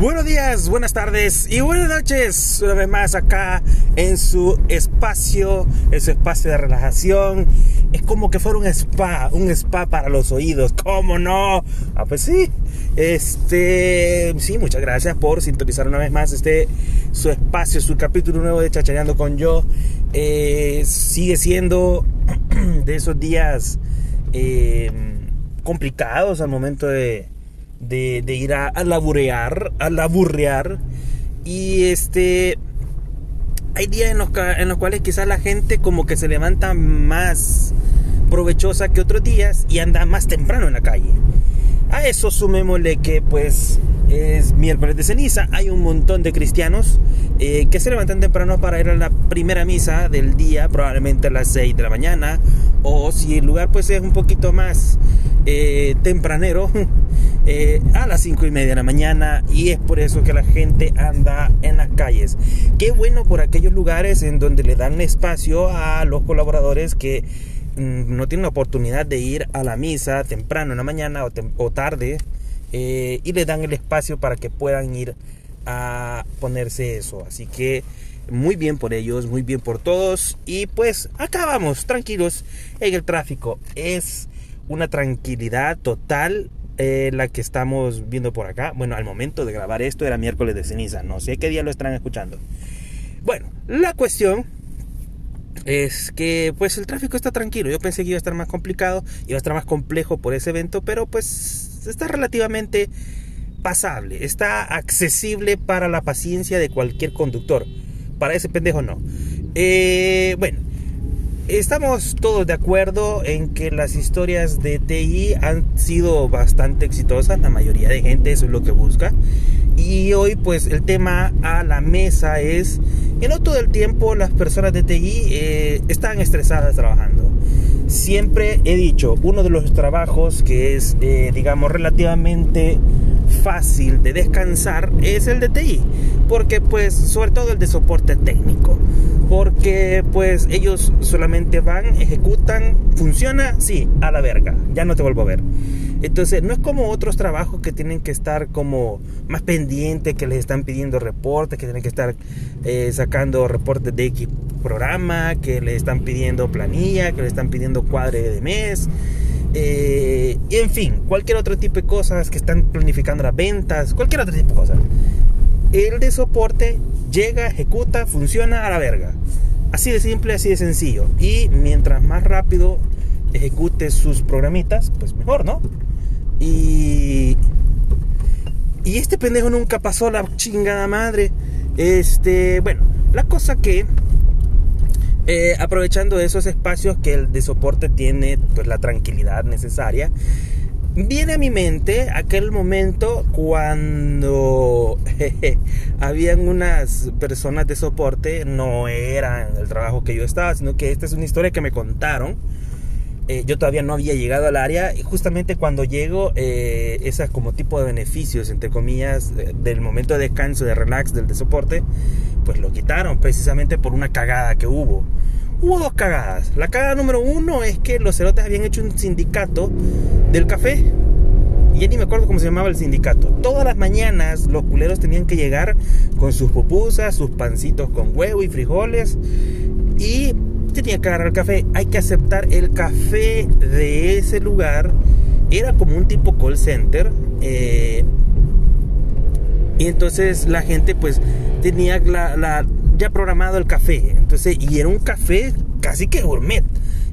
Buenos días, buenas tardes y buenas noches. Una vez más acá en su espacio, en su espacio de relajación. Es como que fuera un spa, un spa para los oídos. ¿Cómo no? Ah, pues sí. Este, sí, muchas gracias por sintonizar una vez más este su espacio, su capítulo nuevo de Chachareando con yo. Eh, sigue siendo de esos días eh, complicados al momento de de, ir a, laburear, a laburrear. Y este. Hay días en los, en los cuales quizás la gente como que se levanta más provechosa que otros días y anda más temprano en la calle. A eso sumémosle que pues es miércoles de ceniza, hay un montón de cristianos eh, que se levantan temprano para ir a la primera misa del día, probablemente a las 6 de la mañana, o si el lugar pues es un poquito más eh, tempranero, eh, a las 5 y media de la mañana, y es por eso que la gente anda en las calles. Qué bueno por aquellos lugares en donde le dan espacio a los colaboradores que mm, no tienen la oportunidad de ir a la misa temprano en la mañana o tarde eh, y le dan el espacio para que puedan ir a ponerse eso. Así que muy bien por ellos, muy bien por todos. Y pues acá vamos, tranquilos en el tráfico. Es una tranquilidad total eh, la que estamos viendo por acá. Bueno, al momento de grabar esto era miércoles de ceniza. No sé qué día lo están escuchando. Bueno, la cuestión es que pues el tráfico está tranquilo. Yo pensé que iba a estar más complicado, iba a estar más complejo por ese evento, pero pues está relativamente pasable, está accesible para la paciencia de cualquier conductor. Para ese pendejo no. Eh, bueno, estamos todos de acuerdo en que las historias de TI han sido bastante exitosas. La mayoría de gente eso es lo que busca. Y hoy pues el tema a la mesa es que no todo el tiempo las personas de TI eh, están estresadas trabajando siempre he dicho, uno de los trabajos que es, eh, digamos, relativamente fácil de descansar es el de TI, porque pues sobre todo el de soporte técnico, porque pues ellos solamente van, ejecutan, funciona, sí, a la verga, ya no te vuelvo a ver. Entonces, no es como otros trabajos que tienen que estar como más pendientes, que les están pidiendo reportes, que tienen que estar eh, sacando reportes de X programa, que les están pidiendo planilla, que les están pidiendo cuadre de mes. Eh, y en fin, cualquier otro tipo de cosas que están planificando las ventas, cualquier otro tipo de cosas. El de soporte llega, ejecuta, funciona a la verga. Así de simple, así de sencillo. Y mientras más rápido ejecute sus programitas, pues mejor, ¿no? Y. Y este pendejo nunca pasó la chingada madre. Este. Bueno, la cosa que. Eh, aprovechando esos espacios que el de soporte tiene, pues la tranquilidad necesaria. Viene a mi mente aquel momento cuando habían unas personas de soporte, no eran el trabajo que yo estaba, sino que esta es una historia que me contaron eh, yo todavía no había llegado al área y justamente cuando llego, eh, esas como tipo de beneficios, entre comillas, del momento de descanso, de relax, del de soporte, pues lo quitaron precisamente por una cagada que hubo. Hubo dos cagadas. La cagada número uno es que los cerotes habían hecho un sindicato del café. Y ya ni me acuerdo cómo se llamaba el sindicato. Todas las mañanas los culeros tenían que llegar con sus pupusas, sus pancitos con huevo y frijoles. Y tenía que agarrar el café. Hay que aceptar el café de ese lugar. Era como un tipo call center. Eh, y entonces la gente pues tenía ya programado el café. Entonces, y era un café casi que gourmet.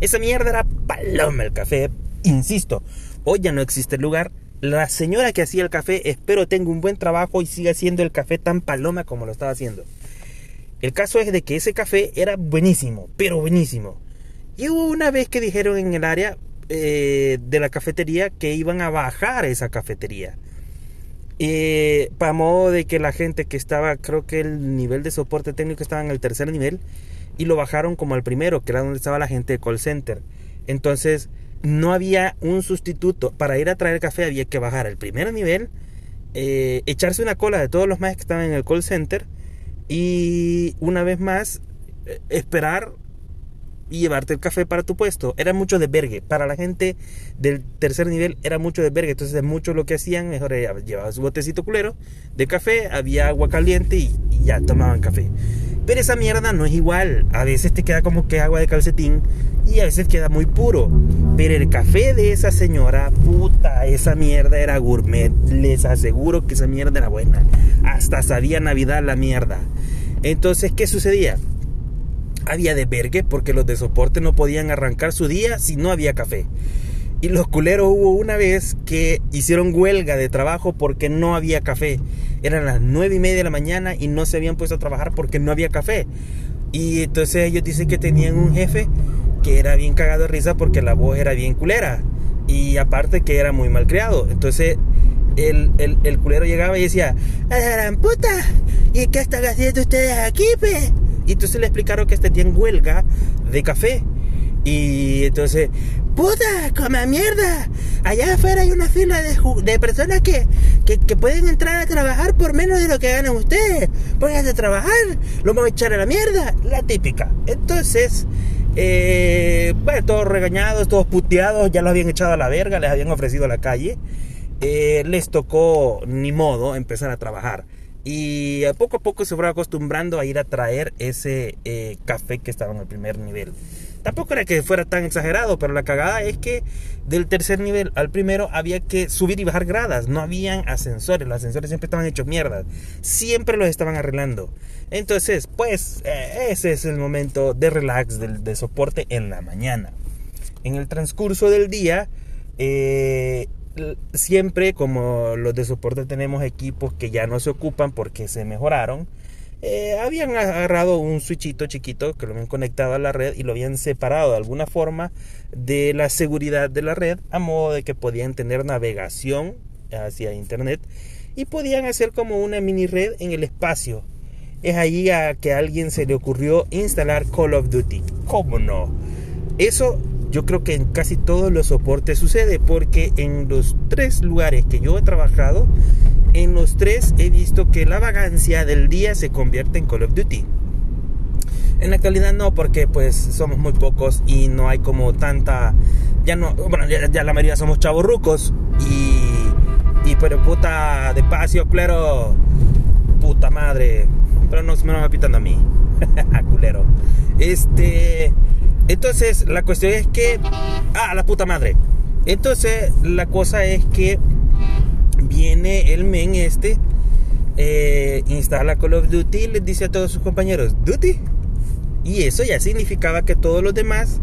Esa mierda era paloma el café. Insisto, hoy ya no existe el lugar. La señora que hacía el café, espero tenga un buen trabajo y siga haciendo el café tan paloma como lo estaba haciendo. El caso es de que ese café era buenísimo, pero buenísimo. Y hubo una vez que dijeron en el área eh, de la cafetería que iban a bajar esa cafetería. Eh, para modo de que la gente que estaba, creo que el nivel de soporte técnico estaba en el tercer nivel y lo bajaron como al primero, que era donde estaba la gente de call center. Entonces no había un sustituto. Para ir a traer café había que bajar al primer nivel, eh, echarse una cola de todos los más que estaban en el call center y una vez más, eh, esperar y llevarte el café para tu puesto. Era mucho de vergue. Para la gente del tercer nivel era mucho de vergue. Entonces, mucho lo que hacían, mejor era llevaba su botecito culero de café, había agua caliente y ya tomaban café. Pero esa mierda no es igual. A veces te queda como que agua de calcetín y a veces queda muy puro. Pero el café de esa señora, puta, esa mierda era gourmet. Les aseguro que esa mierda era buena. Hasta sabía Navidad la mierda. Entonces, ¿qué sucedía? Había de vergue porque los de soporte no podían arrancar su día si no había café. Y los culeros hubo una vez que hicieron huelga de trabajo porque no había café. Eran las nueve y media de la mañana y no se habían puesto a trabajar porque no había café. Y entonces ellos dicen que tenían un jefe que era bien cagado de risa porque la voz era bien culera. Y aparte que era muy mal criado. Entonces el, el, el culero llegaba y decía, ¡A la gran puta! ¿Y qué están haciendo ustedes aquí, pe? Y entonces le explicaron que este tienen huelga de café. Y entonces, puta, come mierda. Allá afuera hay una fila de, personas que, que, pueden entrar a trabajar por menos de lo que ganan ustedes. Pónganse a trabajar, lo vamos a echar a la mierda. La típica. Entonces, eh, bueno, todos regañados, todos puteados, ya los habían echado a la verga, les habían ofrecido la calle. Eh, les tocó, ni modo, empezar a trabajar. Y poco a poco se fueron acostumbrando a ir a traer ese eh, café que estaba en el primer nivel. Tampoco era que fuera tan exagerado, pero la cagada es que del tercer nivel al primero había que subir y bajar gradas. No habían ascensores, los ascensores siempre estaban hechos mierda. Siempre los estaban arreglando. Entonces, pues, eh, ese es el momento de relax, de soporte en la mañana. En el transcurso del día, eh, siempre como los de soporte tenemos equipos que ya no se ocupan porque se mejoraron, eh, habían agarrado un switchito chiquito que lo habían conectado a la red y lo habían separado de alguna forma de la seguridad de la red a modo de que podían tener navegación hacia internet y podían hacer como una mini red en el espacio. Es ahí a que a alguien se le ocurrió instalar Call of Duty. ¿Cómo no? Eso yo creo que en casi todos los soportes sucede porque en los tres lugares que yo he trabajado, en los tres he visto que la vagancia del día se convierte en Call of Duty. En la actualidad no, porque pues somos muy pocos y no hay como tanta... Ya no, bueno, ya, la mayoría somos chavos rucos y... Y pero puta, despacio, claro. Puta madre. Pero no, me va pitando a mí. culero. Este... Entonces, la cuestión es que. Ah, la puta madre. Entonces, la cosa es que viene el men este, eh, instala Call of Duty y les dice a todos sus compañeros: ¿Duty? Y eso ya significaba que todos los demás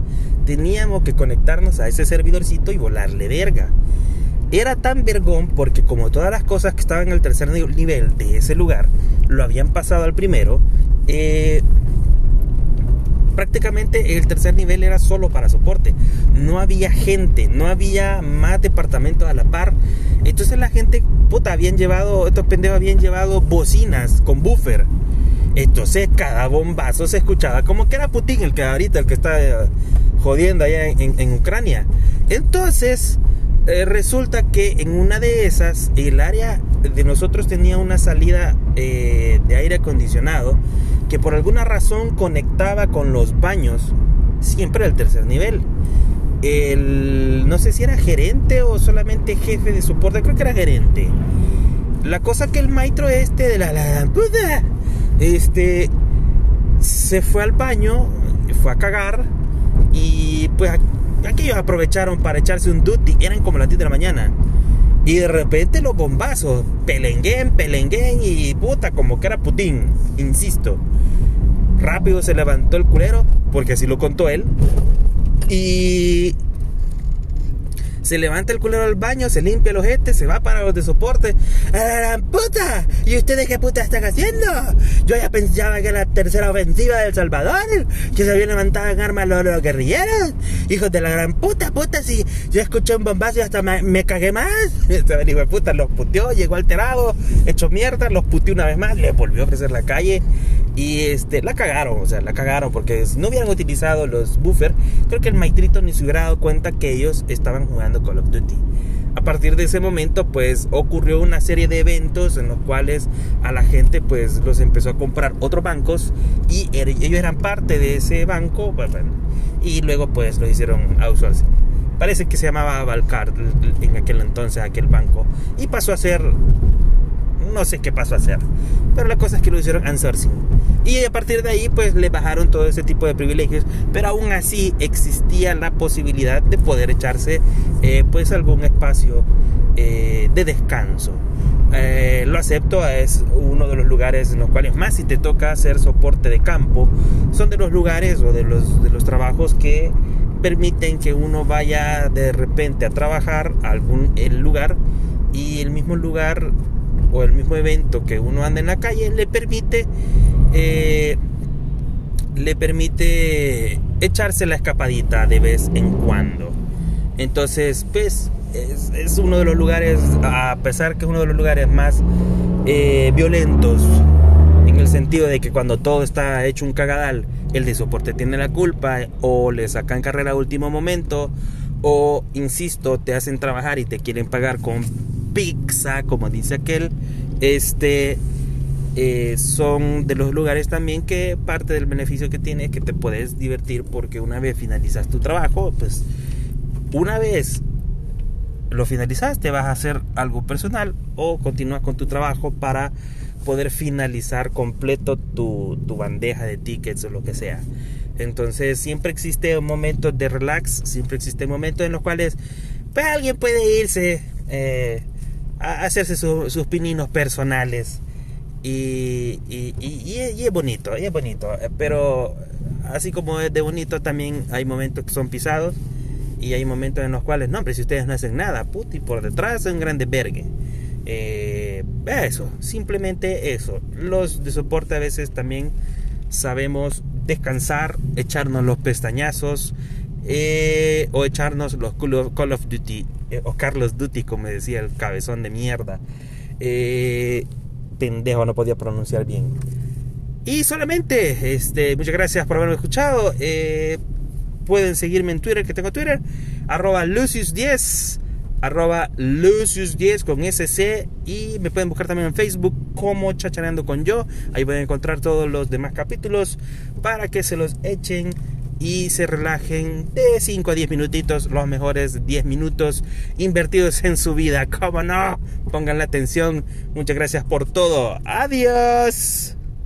teníamos que conectarnos a ese servidorcito y volarle verga. Era tan vergón porque como todas las cosas que estaban en el tercer nivel de ese lugar lo habían pasado al primero, eh, prácticamente el tercer nivel era solo para soporte. No había gente, no había más departamentos a la par. Entonces la gente, puta, habían llevado, estos pendejos habían llevado bocinas con buffer. Entonces cada bombazo se escuchaba como que era Putin el que ahorita, el que está eh, jodiendo allá en, Ucrania. Entonces eh, resulta que en una de esas el área de nosotros tenía una salida eh, de aire acondicionado que por alguna razón conectaba con los baños, siempre al tercer nivel. El, no sé si era gerente o solamente jefe de soporte, creo que era gerente. La cosa que el maestro este de la, la este, se fue al baño, fue a cagar y pues aquellos aprovecharon para echarse un duty, eran como las 10 de la mañana. Y de repente los bombazos, pelenguén, pelenguén y puta, como que era Putin, insisto. Rápido se levantó el culero, porque así lo contó él. Y se levanta el culero al baño, se limpia los ojete, se va para los de soporte. ¡A puta! ¿Y ustedes qué puta están haciendo? Yo ya pensaba que era la tercera ofensiva del Salvador, que se habían levantado en armas los, guerrilleros. Hijos de la gran puta, puta, si yo escuché un bombazo y hasta me, cagué más. Este hijo de puta los puteó, llegó alterado, hecho mierda, los puteó una vez más, le volvió a ofrecer la calle. Y este, la cagaron, o sea, la cagaron porque si no hubieran utilizado los buffers, creo que el maitrito ni se hubiera dado cuenta que ellos estaban jugando Call of Duty. a partir de ese momento pues ocurrió una serie de eventos en los cuales a la gente pues los empezó a comprar otros bancos y er, ellos eran parte de ese banco pues, y luego pues lo hicieron outsourcing. Parece que se llamaba Valcard en aquel entonces aquel banco y pasó a ser no sé qué pasó a hacer. Pero la cosa es que lo hicieron outsourcing. Y a partir de ahí, pues le bajaron todo ese tipo de privilegios. Pero aún así existía la posibilidad de poder echarse, eh, pues, algún espacio eh, de descanso. Eh, lo acepto, es uno de los lugares en los cuales más si te toca hacer soporte de campo, son de los lugares o de los, de los trabajos que permiten que uno vaya de repente a trabajar a algún el lugar y el mismo lugar o el mismo evento que uno anda en la calle le permite eh, le permite echarse la escapadita de vez en cuando. Entonces pues es, uno de los lugares a pesar que es uno de los lugares más eh, violentos en el sentido de que cuando todo está hecho un cagadal el de soporte tiene la culpa o le sacan carrera a último momento o insisto te hacen trabajar y te quieren pagar con pizza, como dice aquel, este, eh, son de los lugares también que parte del beneficio que tiene es que te puedes divertir porque una vez finalizas tu trabajo, pues una vez lo finalizaste vas a hacer algo personal o continúas con tu trabajo para poder finalizar completo tu, tu bandeja de tickets o lo que sea. Entonces siempre existe un momento de relax, siempre existe momentos en los cuales pues, alguien puede irse eh, hacerse sus pininos personales. Y, y, es bonito, y es bonito. Pero así como es de bonito, también hay momentos que son pisados. Y hay momentos en los cuales, no, pero si ustedes no hacen nada, puti, por detrás es un grande vergue. Eh, eso, simplemente eso. Los de soporte a veces también sabemos descansar, echarnos los pestañazos eh, o echarnos los Call of Duty eh, o Carlos Duty, como decía el cabezón de mierda. Eh, pendejo, no podía pronunciar bien. Y solamente, este, muchas gracias por haberme escuchado. Eh, pueden seguirme en Twitter, que tengo Twitter, arroba Lucius10, arroba Lucius10 con SC. Y me pueden buscar también en Facebook como Chachareando con Yo. Ahí pueden encontrar todos los demás capítulos para que se los echen y se relajen de 5 a 10 minutitos, los mejores 10 minutos invertidos en su vida. ¿Cómo no? Pongan la atención. Muchas gracias por todo. Adiós.